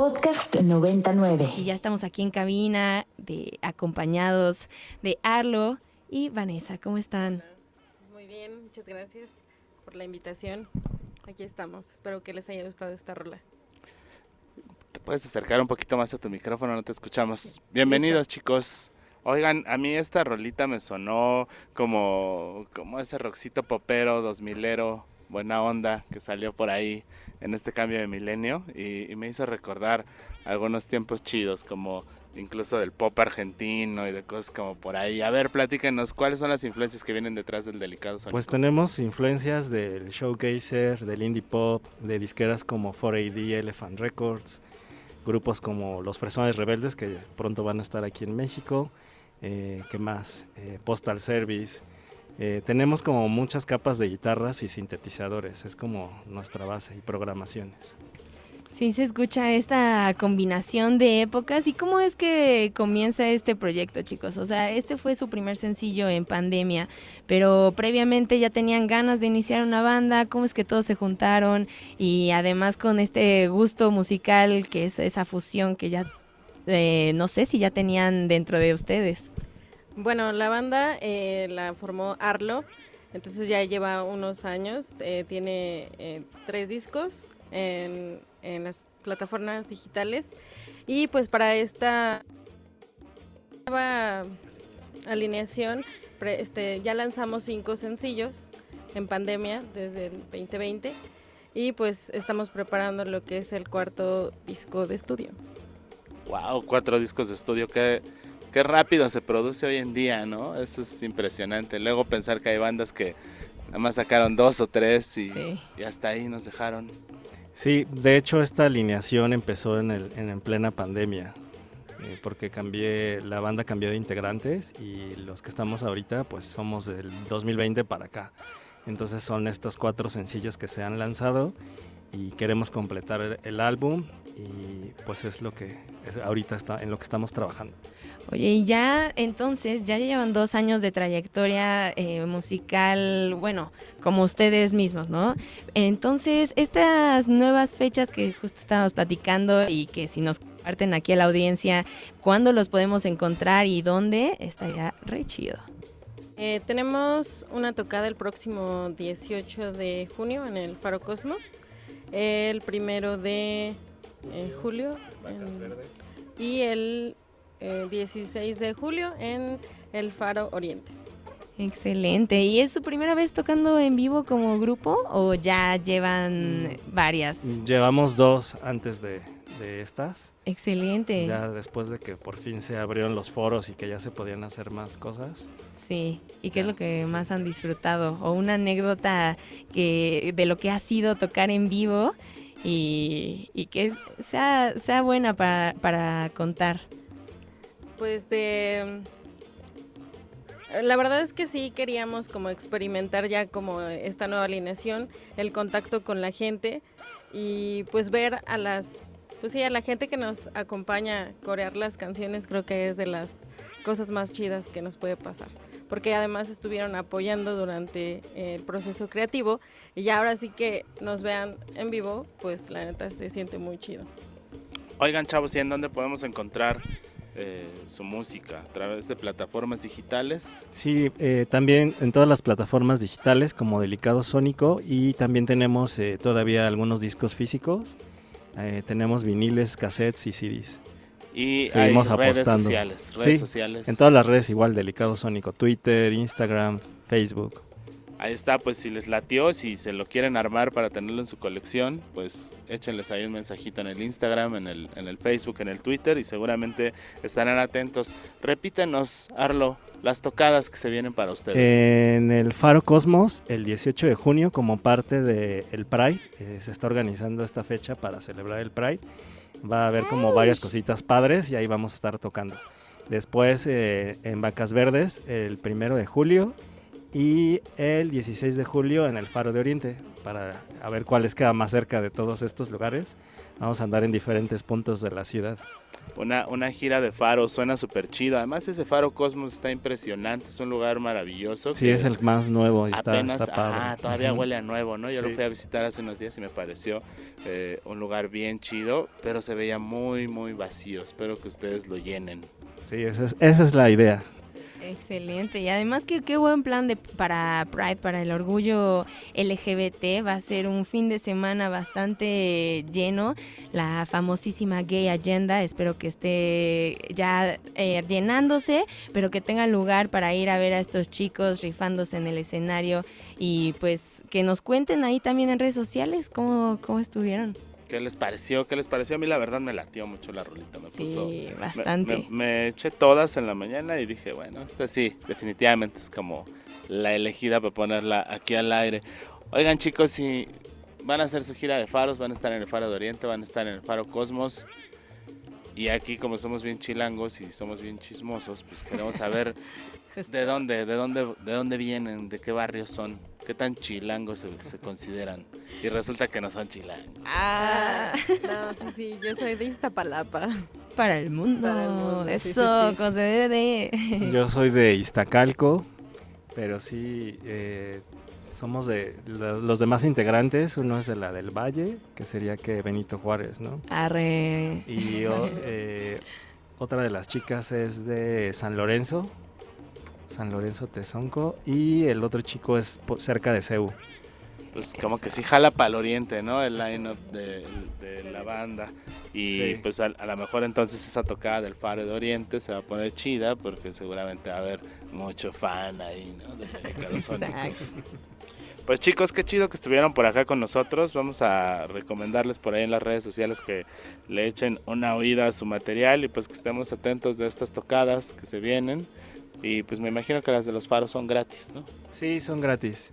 Podcast 99. Y ya estamos aquí en cabina, de, acompañados de Arlo y Vanessa. ¿Cómo están? Muy bien, muchas gracias por la invitación. Aquí estamos. Espero que les haya gustado esta rola. Te puedes acercar un poquito más a tu micrófono, no te escuchamos. Bienvenidos, chicos. Oigan, a mí esta rolita me sonó como, como ese roxito popero, dos milero, buena onda que salió por ahí en este cambio de milenio y, me hizo recordar algunos tiempos chidos como incluso del pop argentino y de cosas como por ahí. A ver, platíquenos, ¿cuáles son las influencias que vienen detrás del delicado sonido? Pues tenemos influencias del showcaser, del indie pop, de disqueras como 4AD, Elephant Records, grupos como Los Fresones Rebeldes que pronto van a estar aquí en México, eh, ¿qué más? Eh, Postal Service. Eh, tenemos como muchas capas de guitarras y sintetizadores, es como nuestra base y programaciones. Sí, se escucha esta combinación de épocas. ¿Y cómo es que comienza este proyecto, chicos? O sea, este fue su primer sencillo en pandemia, pero previamente ya tenían ganas de iniciar una banda. ¿Cómo es que todos se juntaron? Y además con este gusto musical, que es esa fusión que ya, eh, no sé si ya tenían dentro de ustedes. Bueno, la banda eh, la formó Arlo, entonces ya lleva unos años, eh, tiene eh, tres discos en, las plataformas digitales. Y pues para esta nueva alineación pre- este, ya lanzamos cinco sencillos en pandemia desde el 2020 y pues estamos preparando lo que es el cuarto disco de estudio. Wow, cuatro discos de estudio, qué, qué rápido se produce hoy en día, ¿no? Eso es impresionante. Luego pensar que hay bandas que nada más sacaron dos o tres y, Sí. y hasta ahí nos dejaron. Sí, de hecho esta alineación empezó en, el, en, en plena pandemia, eh, porque cambié, la banda cambió de integrantes y los que estamos ahorita pues somos del 2020 para acá. Entonces son estos cuatro sencillos que se han lanzado y queremos completar el, álbum y pues es lo que es- ahorita está en lo que estamos trabajando. Oye, y ya entonces, ya llevan dos años de trayectoria eh, musical, bueno, como ustedes mismos, ¿no? Entonces, estas nuevas fechas que justo estábamos platicando y que si nos comparten aquí a la audiencia, ¿cuándo los podemos encontrar y dónde? Estaría re chido. Eh, tenemos una tocada el próximo 18 de junio en el Faro Cosmos, el primero de eh, julio en- y el eh, 16 de julio en el Faro Oriente. Excelente. ¿Y es su primera vez tocando en vivo como grupo o ya llevan varias? Llevamos dos antes de, de estas. Excelente. Ya después de que por fin se abrieron los foros y que ya se podían hacer más cosas. Sí, ¿y qué es lo que más han disfrutado? O una anécdota que de lo que ha sido tocar en vivo y, y que sea, sea buena para, para contar. Pues de... La verdad es que sí queríamos como experimentar ya como esta nueva alineación, el contacto con la gente y pues ver a las, pues sí, a la gente que nos acompaña a corear las canciones creo que es de las cosas más chidas que nos puede pasar. Porque además estuvieron apoyando durante el proceso creativo y ya ahora sí que nos vean en vivo, pues la neta se siente muy chido. Oigan, chavos, ¿y en dónde podemos encontrar eh, su música? ¿A través de plataformas digitales? Sí, eh, también en todas las plataformas digitales como Delicado Sónico y también tenemos eh, todavía algunos discos físicos. Eh, tenemos viniles, cassettes y CDs. Y Seguimos hay redes apostando. sociales, redes Sí, sociales. En todas las redes igual, Delicado Sónico, Twitter, Instagram, Facebook. Ahí está, pues si les latió, si se lo quieren armar para tenerlo en su colección, pues échenles ahí un mensajito en el Instagram, en el, en el Facebook, en el Twitter y seguramente estarán atentos. Repítenos, Arlo, las tocadas que se vienen para ustedes. En el Faro Cosmos, el 18 de junio, como parte del Pride, eh, se está organizando esta fecha para celebrar el Pride. Va a haber como varias cositas padres y ahí vamos a estar tocando. Después eh, en Vacas Verdes, el primero de julio. Y el 16 de julio en el Faro de Oriente para a ver cuál les queda más cerca de todos estos lugares. Vamos a andar en diferentes puntos de la ciudad. Una, una gira de faro, suena súper chido. Además ese faro Cosmos está impresionante, es un lugar maravilloso. Sí, es el más nuevo y está, apenas, está padre. ajá, todavía huele a nuevo, ¿no? Yo lo Sí. fui a visitar hace unos días y me pareció eh, un lugar bien chido, pero se veía muy, muy vacío. Espero que ustedes lo llenen. Sí, esa es, esa es la idea. Excelente. Y además que qué buen plan de para Pride, para el orgullo LGBT. Va a ser un fin de semana bastante lleno. La famosísima Gay Agenda. Espero que esté ya eh, llenándose, pero que tenga lugar para ir a ver a estos chicos rifándose en el escenario y pues que nos cuenten ahí también en redes sociales cómo, cómo estuvieron. ¿Qué les pareció? ¿Qué les pareció? A mí la verdad me latió mucho la rolita. Me puso... Sí, me- bastante. Me, me eché todas en la mañana y dije, bueno, esta sí, definitivamente es como la elegida para ponerla aquí al aire. Oigan chicos, si van a hacer su gira de faros, van a estar en el Faro de Oriente, van a estar en el Faro Cosmos. Y aquí como somos bien chilangos y somos bien chismosos, pues queremos saber de dónde, de dónde, de dónde vienen, de qué barrios son, qué tan chilangos se, se consideran. Y resulta que no son chilangos. Ah. No, sí, sí, yo soy de Iztapalapa. Para el mundo. Para el mundo, sí, sí, Eso, sí. como se debe de. Yo soy de Iztacalco, pero sí eh, somos de lo- los demás integrantes. Uno es de la del Valle, que sería que Benito Juárez, ¿no? Arre. Y o- eh, otra de las chicas es de San Lorenzo, San Lorenzo Tezonco, y el otro chico es po- cerca de Ceú. Pues como que sí jala para el oriente, ¿no? El line-up de, de la banda. Y Sí. pues a, a lo mejor entonces esa tocada del Faro de Oriente se va a poner chida porque seguramente va a haber mucho fan ahí, ¿no? Del. Pues chicos, qué chido que estuvieron por acá con nosotros. Vamos a recomendarles por ahí en las redes sociales que le echen una oída a su material y pues que estemos atentos de estas tocadas que se vienen. Y pues me imagino que las de los faros son gratis, ¿no? Sí, son gratis.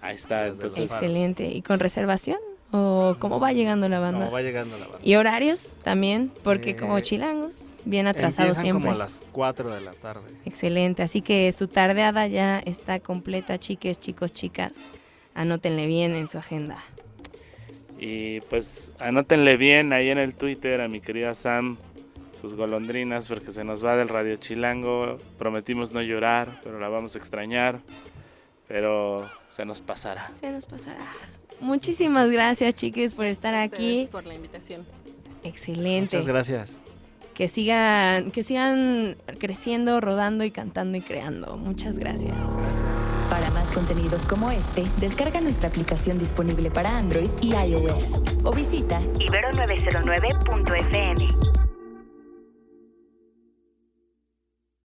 Ahí está, Las entonces... Excelente. ¿Y con reservación? ¿O cómo va llegando la banda? Como va llegando la banda. ¿Y horarios también? Porque como Eh, chilangos, bien atrasados siempre. como a las 4 de la tarde. Excelente. Así que su tardeada ya está completa, chiques, chicos, chicas. Anótenle bien en su agenda. Y pues anótenle bien ahí en el Twitter a mi querida Sam sus golondrinas porque se nos va del Radio Chilango. Prometimos no llorar, pero la vamos a extrañar. Pero se nos pasará. Se nos pasará. Muchísimas gracias, chiques, por estar aquí. Por la invitación. Excelente. Muchas gracias. Que sigan, que sigan creciendo, rodando y cantando y creando. Muchas gracias. Para más contenidos como este, descarga nuestra aplicación disponible para Android y iOS o visita ibero909.fm.